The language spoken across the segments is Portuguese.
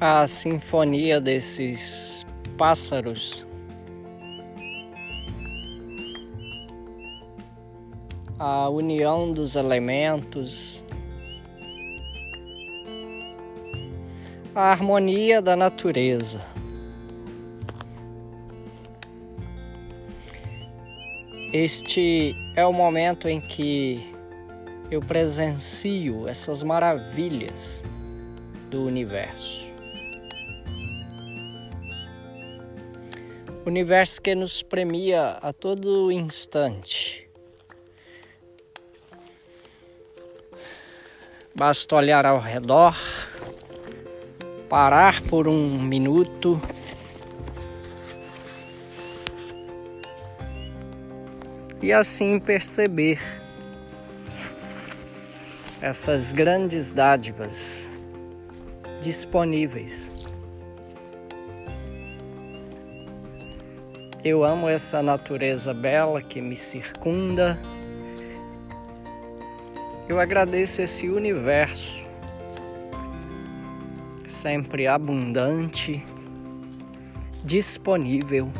a sinfonia desses pássaros, a união dos elementos, a harmonia da natureza. Este é o momento em que eu presencio essas maravilhas do universo. Universo que nos premia a todo instante. Basta olhar ao redor, parar por um minuto e assim perceber essas grandes dádivas disponíveis. Eu amo essa natureza bela que me circunda. Eu agradeço esse universo sempre abundante, disponível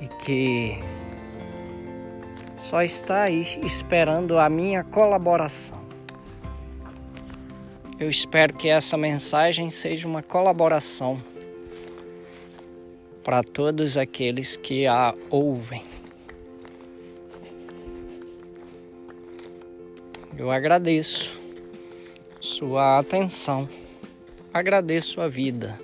e que só está aí esperando a minha colaboração. Eu espero que essa mensagem seja uma colaboração para todos aqueles que a ouvem. Eu agradeço sua atenção, agradeço a vida.